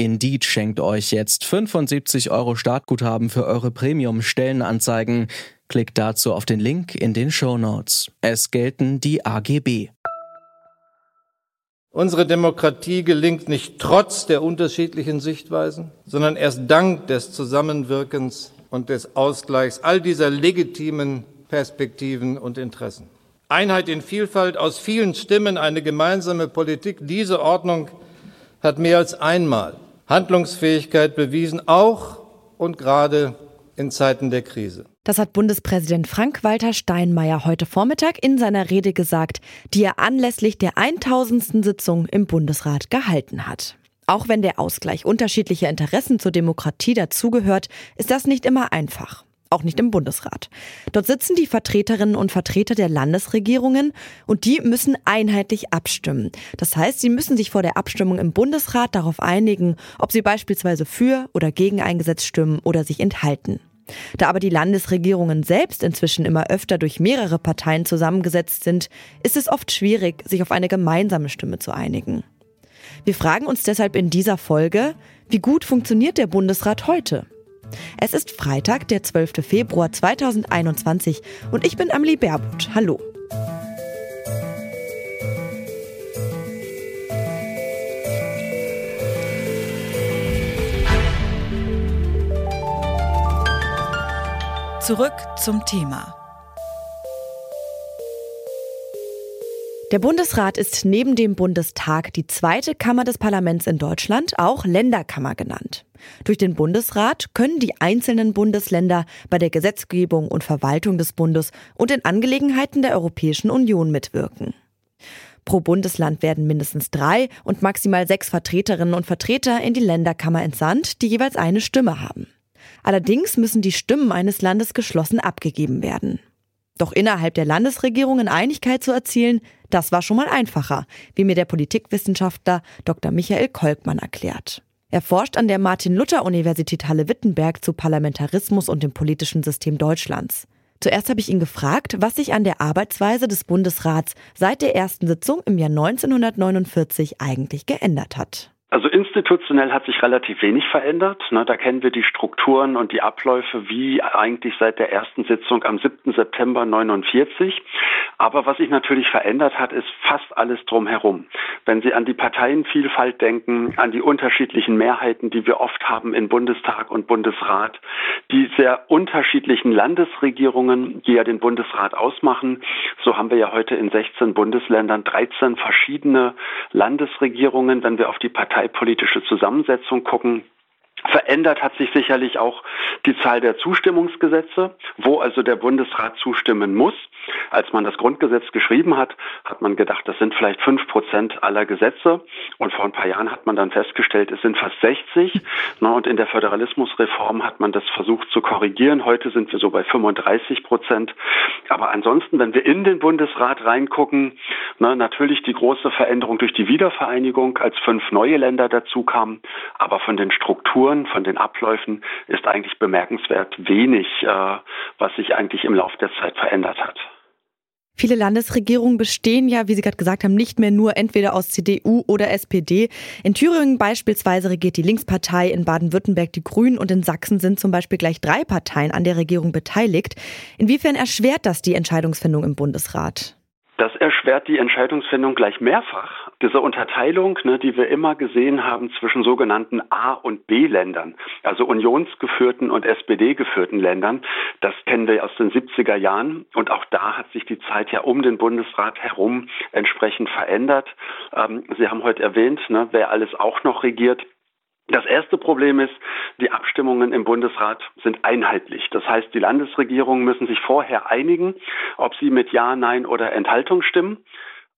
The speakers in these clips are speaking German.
Indeed schenkt euch jetzt 75 Euro Startguthaben für eure Premium-Stellenanzeigen. Klickt dazu auf den Link in den Show Notes. Es gelten die AGB. Unsere Demokratie gelingt nicht trotz der unterschiedlichen Sichtweisen, sondern erst dank des Zusammenwirkens und des Ausgleichs all dieser legitimen Perspektiven und Interessen. Einheit in Vielfalt, aus vielen Stimmen eine gemeinsame Politik. Diese Ordnung hat mehr als einmal Handlungsfähigkeit bewiesen, auch und gerade in Zeiten der Krise. Das hat Bundespräsident Frank-Walter Steinmeier heute Vormittag in seiner Rede gesagt, die er anlässlich der 1000. Sitzung im Bundesrat gehalten hat. Auch wenn der Ausgleich unterschiedlicher Interessen zur Demokratie dazugehört, ist das nicht immer einfach. Auch nicht im Bundesrat. Dort sitzen die Vertreterinnen und Vertreter der Landesregierungen und die müssen einheitlich abstimmen. Das heißt, sie müssen sich vor der Abstimmung im Bundesrat darauf einigen, ob sie beispielsweise für oder gegen ein Gesetz stimmen oder sich enthalten. Da aber die Landesregierungen selbst inzwischen immer öfter durch mehrere Parteien zusammengesetzt sind, ist es oft schwierig, sich auf eine gemeinsame Stimme zu einigen. Wir fragen uns deshalb in dieser Folge, wie gut funktioniert der Bundesrat heute? Es ist Freitag, der 12. Februar 2021 und ich bin Amelie Baerbutt. Hallo. Zurück zum Thema. Der Bundesrat ist neben dem Bundestag die zweite Kammer des Parlaments in Deutschland, auch Länderkammer genannt. Durch den Bundesrat können die einzelnen Bundesländer bei der Gesetzgebung und Verwaltung des Bundes und in Angelegenheiten der Europäischen Union mitwirken. Pro Bundesland werden mindestens drei und maximal sechs Vertreterinnen und Vertreter in die Länderkammer entsandt, die jeweils eine Stimme haben. Allerdings müssen die Stimmen eines Landes geschlossen abgegeben werden. Doch innerhalb der Landesregierungen Einigkeit zu erzielen, das war schon mal einfacher, wie mir der Politikwissenschaftler Dr. Michael Kolkmann erklärt. Er forscht an der Martin-Luther-Universität Halle-Wittenberg zu Parlamentarismus und dem politischen System Deutschlands. Zuerst habe ich ihn gefragt, was sich an der Arbeitsweise des Bundesrats seit der ersten Sitzung im Jahr 1949 eigentlich geändert hat. Also institutionell hat sich relativ wenig verändert. Ne, da kennen wir die Strukturen und die Abläufe wie eigentlich seit der ersten Sitzung am 7. September 49. Aber was sich natürlich verändert hat, ist fast alles drumherum. Wenn Sie an die Parteienvielfalt denken, an die unterschiedlichen Mehrheiten, die wir oft haben in Bundestag und Bundesrat, die sehr unterschiedlichen Landesregierungen, die ja den Bundesrat ausmachen, so haben wir ja heute in 16 Bundesländern 13 verschiedene Landesregierungen, wenn wir auf die Partei parteipolitische Zusammensetzung gucken, Verändert hat sich sicherlich auch die Zahl der Zustimmungsgesetze, wo also der Bundesrat zustimmen muss. Als man das Grundgesetz geschrieben hat, hat man gedacht, das sind vielleicht fünf Prozent aller Gesetze. Und vor ein paar Jahren hat man dann festgestellt, es sind fast 60. Und in der Föderalismusreform hat man das versucht zu korrigieren. Heute sind wir so bei 35 Prozent. Aber ansonsten, wenn wir in den Bundesrat reingucken, natürlich die große Veränderung durch die Wiedervereinigung, als fünf neue Länder dazu kamen. Aber von den Strukturen, von den Abläufen ist eigentlich bemerkenswert wenig, äh, was sich eigentlich im Laufe der Zeit verändert hat. Viele Landesregierungen bestehen ja, wie Sie gerade gesagt haben, nicht mehr nur entweder aus CDU oder SPD. In Thüringen beispielsweise regiert die Linkspartei, in Baden-Württemberg die Grünen und in Sachsen sind zum Beispiel gleich drei Parteien an der Regierung beteiligt. Inwiefern erschwert das die Entscheidungsfindung im Bundesrat? Das erschwert die Entscheidungsfindung gleich mehrfach. Diese Unterteilung, ne, die wir immer gesehen haben zwischen sogenannten A- und B-Ländern, also unionsgeführten und SPD-geführten Ländern, das kennen wir aus den 70er Jahren. Und auch da hat sich die Zeit ja um den Bundesrat herum entsprechend verändert. Ähm, Sie haben heute erwähnt, ne, wer alles auch noch regiert. Das erste Problem ist, die Abstimmungen im Bundesrat sind einheitlich. Das heißt, die Landesregierungen müssen sich vorher einigen, ob sie mit Ja, Nein oder Enthaltung stimmen.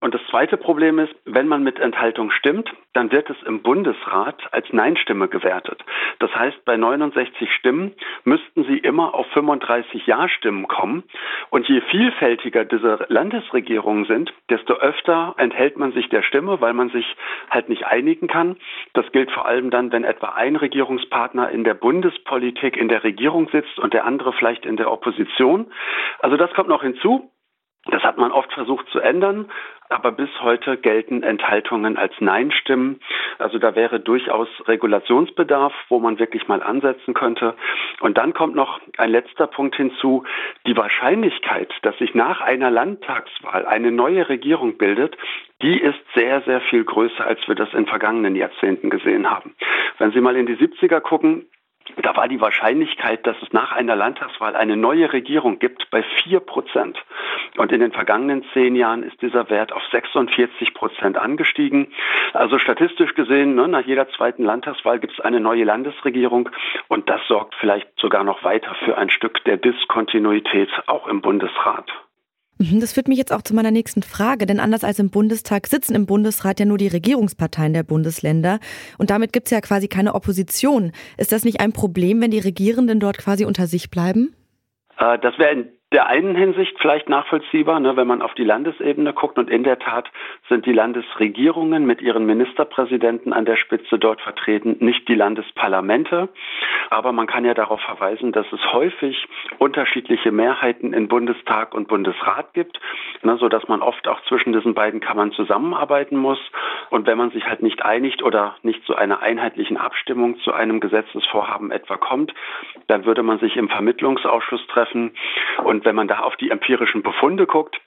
Und das zweite Problem ist, wenn man mit Enthaltung stimmt, dann wird es im Bundesrat als Nein-Stimme gewertet. Das heißt, bei 69 Stimmen müssten sie immer auf 35 Ja-Stimmen kommen. Und je vielfältiger diese Landesregierungen sind, desto öfter enthält man sich der Stimme, weil man sich halt nicht einigen kann. Das gilt vor allem dann, wenn etwa ein Regierungspartner in der Bundespolitik in der Regierung sitzt und der andere vielleicht in der Opposition. Also das kommt noch hinzu. Das hat man oft versucht zu ändern, aber bis heute gelten Enthaltungen als Nein-Stimmen. Also da wäre durchaus Regulationsbedarf, wo man wirklich mal ansetzen könnte. Und dann kommt noch ein letzter Punkt hinzu. Die Wahrscheinlichkeit, dass sich nach einer Landtagswahl eine neue Regierung bildet, die ist sehr, sehr viel größer, als wir das in vergangenen Jahrzehnten gesehen haben. Wenn Sie mal in die 70er gucken, da war die Wahrscheinlichkeit, dass es nach einer Landtagswahl eine neue Regierung gibt, bei vier Prozent. Und in den vergangenen zehn Jahren ist dieser Wert auf 46 Prozent angestiegen. Also statistisch gesehen, ne, nach jeder zweiten Landtagswahl gibt es eine neue Landesregierung. Und das sorgt vielleicht sogar noch weiter für ein Stück der Diskontinuität auch im Bundesrat. Mhm, das führt mich jetzt auch zu meiner nächsten Frage, denn anders als im Bundestag sitzen im Bundesrat ja nur die Regierungsparteien der Bundesländer und damit gibt es ja quasi keine Opposition. Ist das nicht ein Problem, wenn die Regierenden dort quasi unter sich bleiben? Äh, das wäre in der einen Hinsicht vielleicht nachvollziehbar, ne, wenn man auf die Landesebene guckt. Und in der Tat sind die Landesregierungen mit ihren Ministerpräsidenten an der Spitze dort vertreten, nicht die Landesparlamente. Aber man kann ja darauf verweisen, dass es häufig unterschiedliche Mehrheiten in Bundestag und Bundesrat gibt, ne, so dass man oft auch zwischen diesen beiden Kammern zusammenarbeiten muss. Und wenn man sich halt nicht einigt oder nicht zu einer einheitlichen Abstimmung zu einem Gesetzesvorhaben etwa kommt, dann würde man sich im Vermittlungsausschuss treffen und wenn man da auf die empirischen Befunde guckt,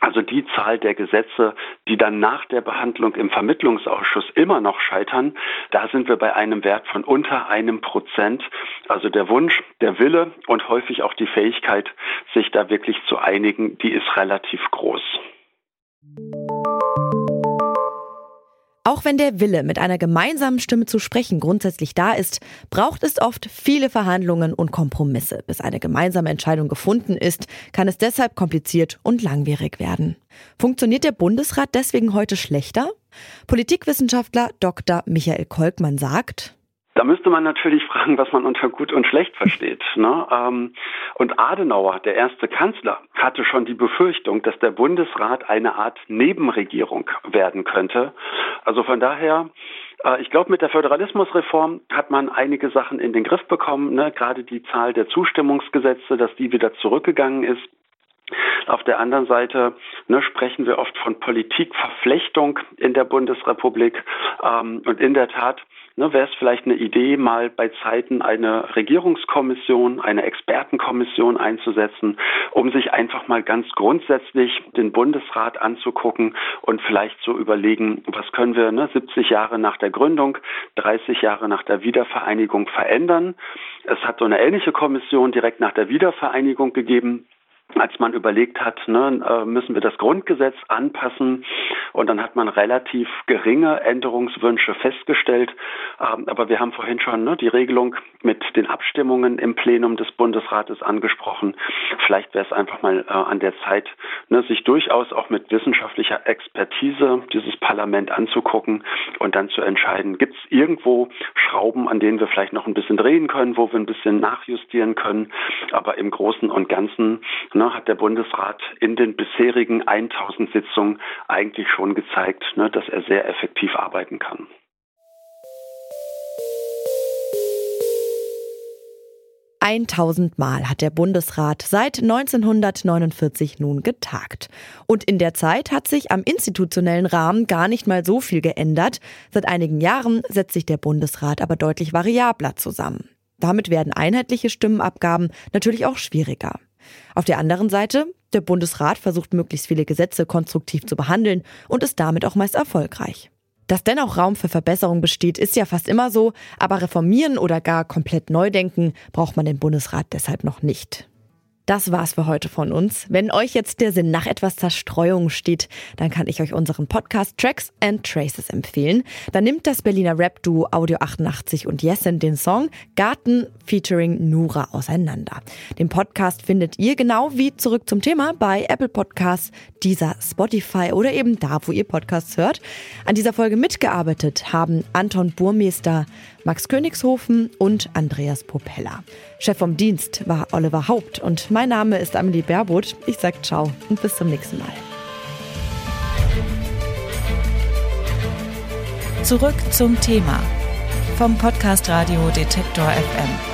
also die Zahl der Gesetze, die dann nach der Behandlung im Vermittlungsausschuss immer noch scheitern, da sind wir bei einem Wert von unter einem Prozent. Also der Wunsch, der Wille und häufig auch die Fähigkeit, sich da wirklich zu einigen, die ist relativ groß. Auch wenn der Wille, mit einer gemeinsamen Stimme zu sprechen, grundsätzlich da ist, braucht es oft viele Verhandlungen und Kompromisse. Bis eine gemeinsame Entscheidung gefunden ist, kann es deshalb kompliziert und langwierig werden. Funktioniert der Bundesrat deswegen heute schlechter? Politikwissenschaftler Dr. Michael Kolkmann sagt, da müsste man natürlich fragen, was man unter gut und schlecht versteht. Ne? Ähm, und Adenauer, der erste Kanzler, hatte schon die Befürchtung, dass der Bundesrat eine Art Nebenregierung werden könnte. Also von daher, äh, ich glaube, mit der Föderalismusreform hat man einige Sachen in den Griff bekommen. Ne? Gerade die Zahl der Zustimmungsgesetze, dass die wieder zurückgegangen ist. Auf der anderen Seite ne, sprechen wir oft von Politikverflechtung in der Bundesrepublik. Ähm, und in der Tat ne, wäre es vielleicht eine Idee, mal bei Zeiten eine Regierungskommission, eine Expertenkommission einzusetzen, um sich einfach mal ganz grundsätzlich den Bundesrat anzugucken und vielleicht zu überlegen, was können wir ne, 70 Jahre nach der Gründung, 30 Jahre nach der Wiedervereinigung verändern. Es hat so eine ähnliche Kommission direkt nach der Wiedervereinigung gegeben als man überlegt hat, ne, äh, müssen wir das Grundgesetz anpassen. Und dann hat man relativ geringe Änderungswünsche festgestellt. Ähm, aber wir haben vorhin schon ne, die Regelung mit den Abstimmungen im Plenum des Bundesrates angesprochen. Vielleicht wäre es einfach mal äh, an der Zeit, ne, sich durchaus auch mit wissenschaftlicher Expertise dieses Parlament anzugucken und dann zu entscheiden, gibt es irgendwo Schrauben, an denen wir vielleicht noch ein bisschen drehen können, wo wir ein bisschen nachjustieren können. Aber im Großen und Ganzen ne, hat der Bundesrat in den bisherigen 1000 Sitzungen eigentlich schon gezeigt, ne, dass er sehr effektiv arbeiten kann. Eintausendmal hat der Bundesrat seit 1949 nun getagt. Und in der Zeit hat sich am institutionellen Rahmen gar nicht mal so viel geändert. Seit einigen Jahren setzt sich der Bundesrat aber deutlich variabler zusammen. Damit werden einheitliche Stimmenabgaben natürlich auch schwieriger. Auf der anderen Seite, der Bundesrat versucht möglichst viele Gesetze konstruktiv zu behandeln und ist damit auch meist erfolgreich. Dass dennoch Raum für Verbesserung besteht, ist ja fast immer so, aber reformieren oder gar komplett neu denken braucht man den Bundesrat deshalb noch nicht. Das war's für heute von uns. Wenn euch jetzt der Sinn nach etwas Zerstreuung steht, dann kann ich euch unseren Podcast Tracks and Traces empfehlen. Da nimmt das Berliner Rap-Duo Audio 88 und Jessen den Song Garten featuring Nura auseinander. Den Podcast findet ihr genau wie zurück zum Thema bei Apple Podcasts, dieser Spotify oder eben da, wo ihr Podcasts hört. An dieser Folge mitgearbeitet haben Anton Burmeister, Max Königshofen und Andreas Popella. Chef vom Dienst war Oliver Haupt und mein Name ist Amelie Baerboth. Ich sag ciao und bis zum nächsten Mal. Zurück zum Thema vom Podcast Radio Detektor FM.